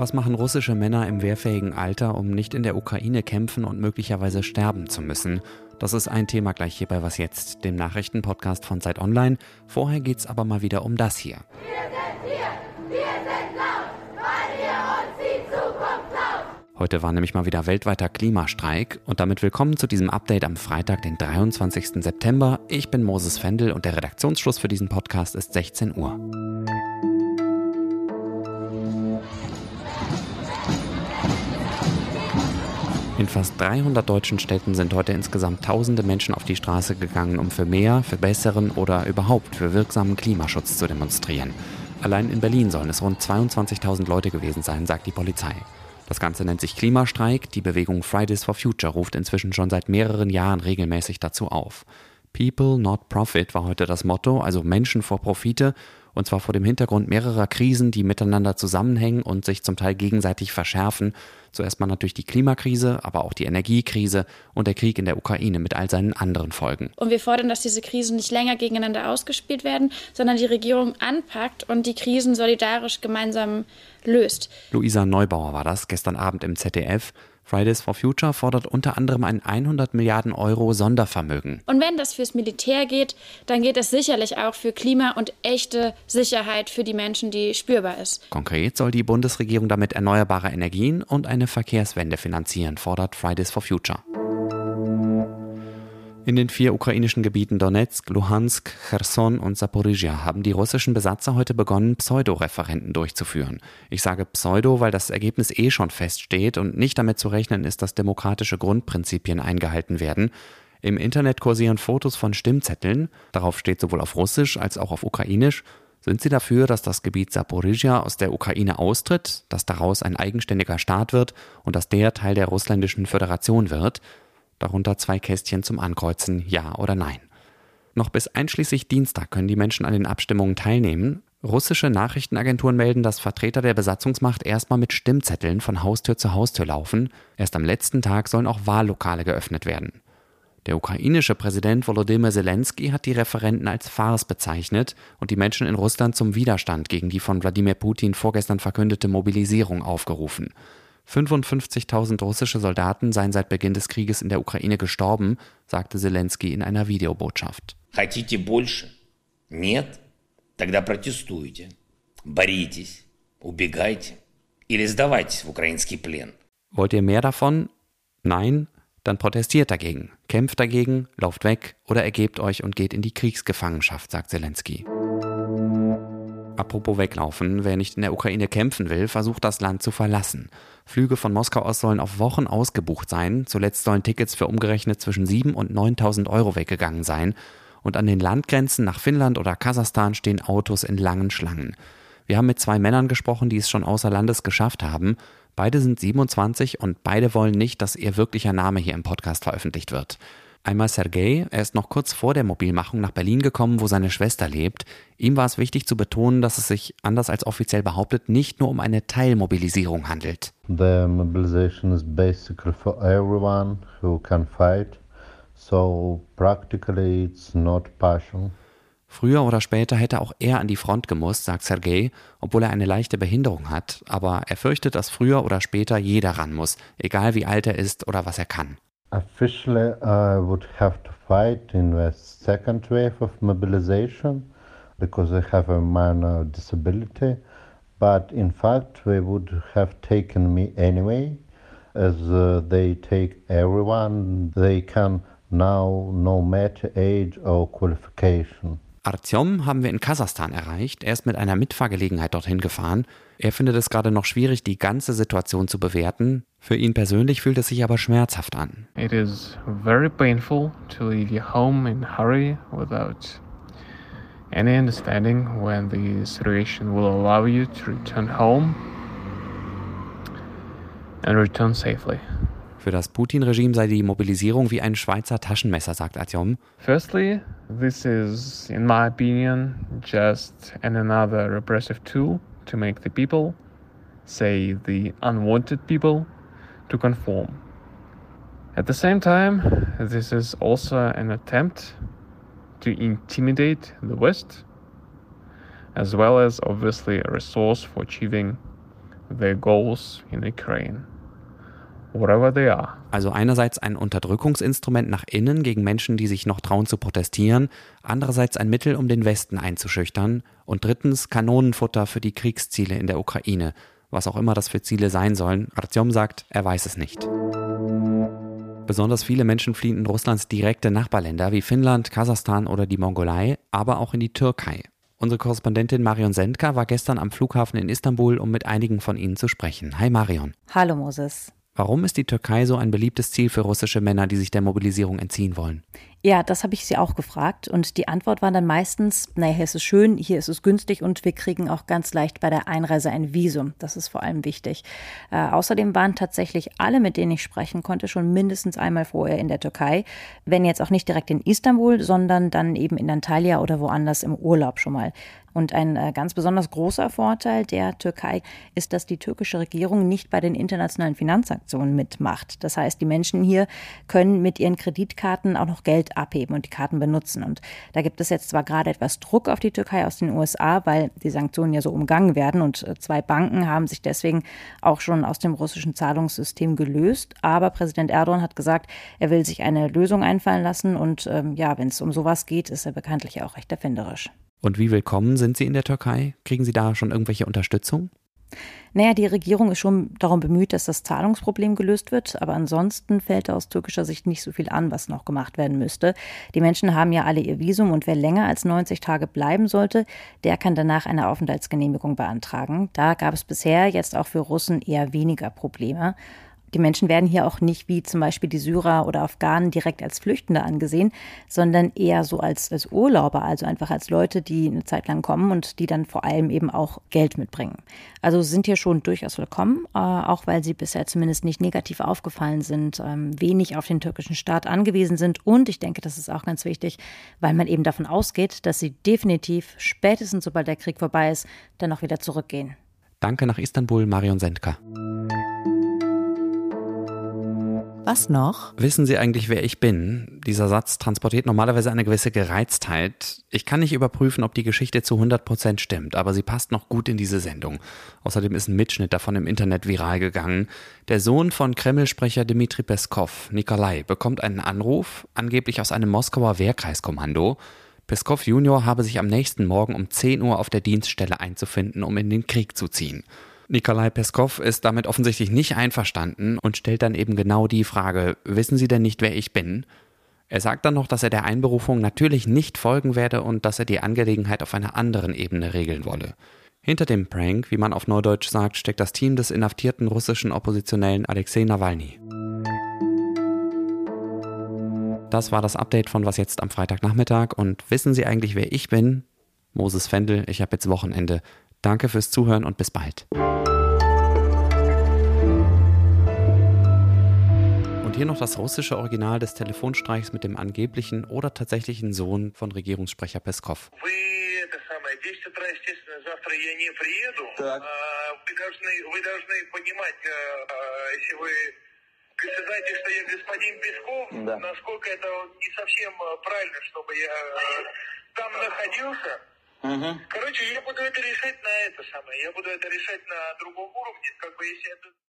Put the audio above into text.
Was machen russische Männer im wehrfähigen Alter, um nicht in der Ukraine kämpfen und möglicherweise sterben zu müssen? Das ist ein Thema gleich hier bei Was Jetzt, dem Nachrichtenpodcast von Zeit Online. Vorher geht's aber mal wieder um das hier. Wir sind hier, wir sind laut, weil ihr uns die Zukunft klaut. Heute war nämlich mal wieder weltweiter Klimastreik und damit willkommen zu diesem Update am Freitag, den 23. September. Ich bin Moses Fendel und der Redaktionsschluss für diesen Podcast ist 16 Uhr. In fast 300 deutschen Städten sind heute insgesamt tausende Menschen auf die Straße gegangen, um für mehr, für besseren oder überhaupt für wirksamen Klimaschutz zu demonstrieren. Allein in Berlin sollen es rund 22.000 Leute gewesen sein, sagt die Polizei. Das Ganze nennt sich Klimastreik. Die Bewegung Fridays for Future ruft inzwischen schon seit mehreren Jahren regelmäßig dazu auf. People, not Profit war heute das Motto, also Menschen vor Profite und zwar vor dem Hintergrund mehrerer Krisen, die miteinander zusammenhängen und sich zum Teil gegenseitig verschärfen. Zuerst mal natürlich die Klimakrise, aber auch die Energiekrise und der Krieg in der Ukraine mit all seinen anderen Folgen. Und wir fordern, dass diese Krisen nicht länger gegeneinander ausgespielt werden, sondern die Regierung anpackt und die Krisen solidarisch gemeinsam löst. Luisa Neubauer war das gestern Abend im ZDF. Fridays for Future fordert unter anderem ein 100 Milliarden Euro Sondervermögen. Und wenn das fürs Militär geht, dann geht es sicherlich auch für Klima und echte Sicherheit für die Menschen, die spürbar ist. Konkret soll die Bundesregierung damit erneuerbare Energien und eine Verkehrswende finanzieren, fordert Fridays for Future. In den vier ukrainischen Gebieten Donetsk, Luhansk, Cherson und Saporizhia haben die russischen Besatzer heute begonnen, Pseudo-Referenten durchzuführen. Ich sage Pseudo, weil das Ergebnis eh schon feststeht und nicht damit zu rechnen ist, dass demokratische Grundprinzipien eingehalten werden. Im Internet kursieren Fotos von Stimmzetteln, darauf steht sowohl auf Russisch als auch auf Ukrainisch. Sind Sie dafür, dass das Gebiet Saporizhia aus der Ukraine austritt, dass daraus ein eigenständiger Staat wird und dass der Teil der russländischen Föderation wird? Darunter zwei Kästchen zum Ankreuzen Ja oder Nein. Noch bis einschließlich Dienstag können die Menschen an den Abstimmungen teilnehmen. Russische Nachrichtenagenturen melden, dass Vertreter der Besatzungsmacht erstmal mit Stimmzetteln von Haustür zu Haustür laufen. Erst am letzten Tag sollen auch Wahllokale geöffnet werden. Der ukrainische Präsident Volodymyr Zelensky hat die Referenten als Farce bezeichnet und die Menschen in Russland zum Widerstand gegen die von Wladimir Putin vorgestern verkündete Mobilisierung aufgerufen. 55.000 russische Soldaten seien seit Beginn des Krieges in der Ukraine gestorben, sagte Zelensky in einer Videobotschaft. Хотите больше? Нет? Тогда протестуйте. Боритесь, убегайте или сдавайтесь в украинский плен. Wollt ihr mehr davon? Nein? Dann protestiert dagegen, kämpft dagegen, lauft weg oder ergebt euch und geht in die Kriegsgefangenschaft, sagt Zelensky. Apropos weglaufen, wer nicht in der Ukraine kämpfen will, versucht das Land zu verlassen. Flüge von Moskau aus sollen auf Wochen ausgebucht sein. Zuletzt sollen Tickets für umgerechnet zwischen 7.000 und 9.000 Euro weggegangen sein. Und an den Landgrenzen nach Finnland oder Kasachstan stehen Autos in langen Schlangen. Wir haben mit zwei Männern gesprochen, die es schon außer Landes geschafft haben. Beide sind 27 und beide wollen nicht, dass ihr wirklicher Name hier im Podcast veröffentlicht wird. Einmal Sergei, er ist noch kurz vor der Mobilmachung nach Berlin gekommen, wo seine Schwester lebt. Ihm war es wichtig zu betonen, dass es sich, anders als offiziell behauptet, nicht nur um eine Teilmobilisierung handelt. The mobilization is basically for everyone who can fight, so practically it's not partial. Früher oder später hätte auch er an die Front gemusst, sagt Sergei, obwohl er eine leichte Behinderung hat, aber er fürchtet, dass früher oder später jeder ran muss, egal wie alt er ist oder was er kann. Officially, I would have to fight in the second wave of mobilization because I have a minor disability. But in fact, they would have taken me anyway, as uh, they take everyone they can now, no matter age or qualification. Artyom haben wir in Kasachstan erreicht. Er ist mit einer Mitfahrgelegenheit dorthin gefahren. Er findet es gerade noch schwierig, die ganze Situation zu bewerten. Für ihn persönlich fühlt es sich aber schmerzhaft an. It is very painful to leave your home in hurry without any understanding when the situation will allow you to return home and return safely. Für das Putin-Regime sei die Mobilisierung wie ein Schweizer Taschenmesser, sagt Artyom. Firstly, this is, in my opinion, just another repressive tool to make the people, say the unwanted people, to conform. At the same time, this is also an attempt to intimidate the West, as well as obviously a resource for achieving their goals in Ukraine. Whatever they are. Also einerseits ein Unterdrückungsinstrument nach innen gegen Menschen, die sich noch trauen zu protestieren, andererseits ein Mittel, um den Westen einzuschüchtern und drittens Kanonenfutter für die Kriegsziele in der Ukraine, was auch immer das für Ziele sein sollen. Artyom sagt, er weiß es nicht. Besonders viele Menschen fliehen in Russlands direkte Nachbarländer wie Finnland, Kasachstan oder die Mongolei, aber auch in die Türkei. Unsere Korrespondentin Marion Sendka war gestern am Flughafen in Istanbul, um mit einigen von ihnen zu sprechen. Hi Marion. Hallo Moses. Warum ist die Türkei so ein beliebtes Ziel für russische Männer, die sich der Mobilisierung entziehen wollen? Ja, das habe ich sie auch gefragt. Und die Antwort war dann meistens, naja, hier ist es schön, hier ist es günstig und wir kriegen auch ganz leicht bei der Einreise ein Visum. Das ist vor allem wichtig. Äh, außerdem waren tatsächlich alle, mit denen ich sprechen konnte, schon mindestens einmal vorher in der Türkei. Wenn jetzt auch nicht direkt in Istanbul, sondern dann eben in Antalya oder woanders im Urlaub schon mal. Und ein äh, ganz besonders großer Vorteil der Türkei ist, dass die türkische Regierung nicht bei den internationalen Finanzaktionen mitmacht. Das heißt, die Menschen hier können mit ihren Kreditkarten auch noch Geld abheben und die Karten benutzen. Und da gibt es jetzt zwar gerade etwas Druck auf die Türkei aus den USA, weil die Sanktionen ja so umgangen werden und äh, zwei Banken haben sich deswegen auch schon aus dem russischen Zahlungssystem gelöst. Aber Präsident Erdogan hat gesagt, er will sich eine Lösung einfallen lassen und ähm, ja, wenn es um sowas geht, ist er bekanntlich auch recht erfinderisch. Und wie willkommen sind Sie in der Türkei? Kriegen Sie da schon irgendwelche Unterstützung? Naja, die Regierung ist schon darum bemüht, dass das Zahlungsproblem gelöst wird, aber ansonsten fällt aus türkischer Sicht nicht so viel an, was noch gemacht werden müsste. Die Menschen haben ja alle ihr Visum und wer länger als 90 Tage bleiben sollte, der kann danach eine Aufenthaltsgenehmigung beantragen. Da gab es bisher jetzt auch für Russen eher weniger Probleme. Die Menschen werden hier auch nicht wie zum Beispiel die Syrer oder Afghanen direkt als Flüchtende angesehen, sondern eher so als, als Urlauber, also einfach als Leute, die eine Zeit lang kommen und die dann vor allem eben auch Geld mitbringen. Also sind hier schon durchaus willkommen, äh, auch weil sie bisher zumindest nicht negativ aufgefallen sind, ähm, wenig auf den türkischen Staat angewiesen sind und ich denke, das ist auch ganz wichtig, weil man eben davon ausgeht, dass sie definitiv spätestens sobald der Krieg vorbei ist, dann auch wieder zurückgehen. Danke nach Istanbul, Marion Sendka. Was noch? Wissen Sie eigentlich, wer ich bin? Dieser Satz transportiert normalerweise eine gewisse Gereiztheit. Ich kann nicht überprüfen, ob die Geschichte zu 100% stimmt, aber sie passt noch gut in diese Sendung. Außerdem ist ein Mitschnitt davon im Internet viral gegangen. Der Sohn von Kreml-Sprecher Dmitri Peskov, Nikolai, bekommt einen Anruf, angeblich aus einem Moskauer Wehrkreiskommando. Peskov Junior habe sich am nächsten Morgen um 10 Uhr auf der Dienststelle einzufinden, um in den Krieg zu ziehen. Nikolai Peskov ist damit offensichtlich nicht einverstanden und stellt dann eben genau die Frage, wissen Sie denn nicht, wer ich bin? Er sagt dann noch, dass er der Einberufung natürlich nicht folgen werde und dass er die Angelegenheit auf einer anderen Ebene regeln wolle. Hinter dem Prank, wie man auf Neudeutsch sagt, steckt das Team des inhaftierten russischen Oppositionellen Alexei Nawalny. Das war das Update von Was jetzt am Freitagnachmittag und wissen Sie eigentlich, wer ich bin? Moses Fendel, ich habe jetzt Wochenende. Danke fürs Zuhören und bis bald. Und hier noch das russische Original des Telefonstreichs mit dem angeblichen oder tatsächlichen Sohn von Regierungssprecher Peskov. сказать, что я господин Песков, да. насколько это не совсем правильно, чтобы я там находился. Угу. Короче, я буду это решать на это самое. Я буду это решать на другом уровне. Как бы если это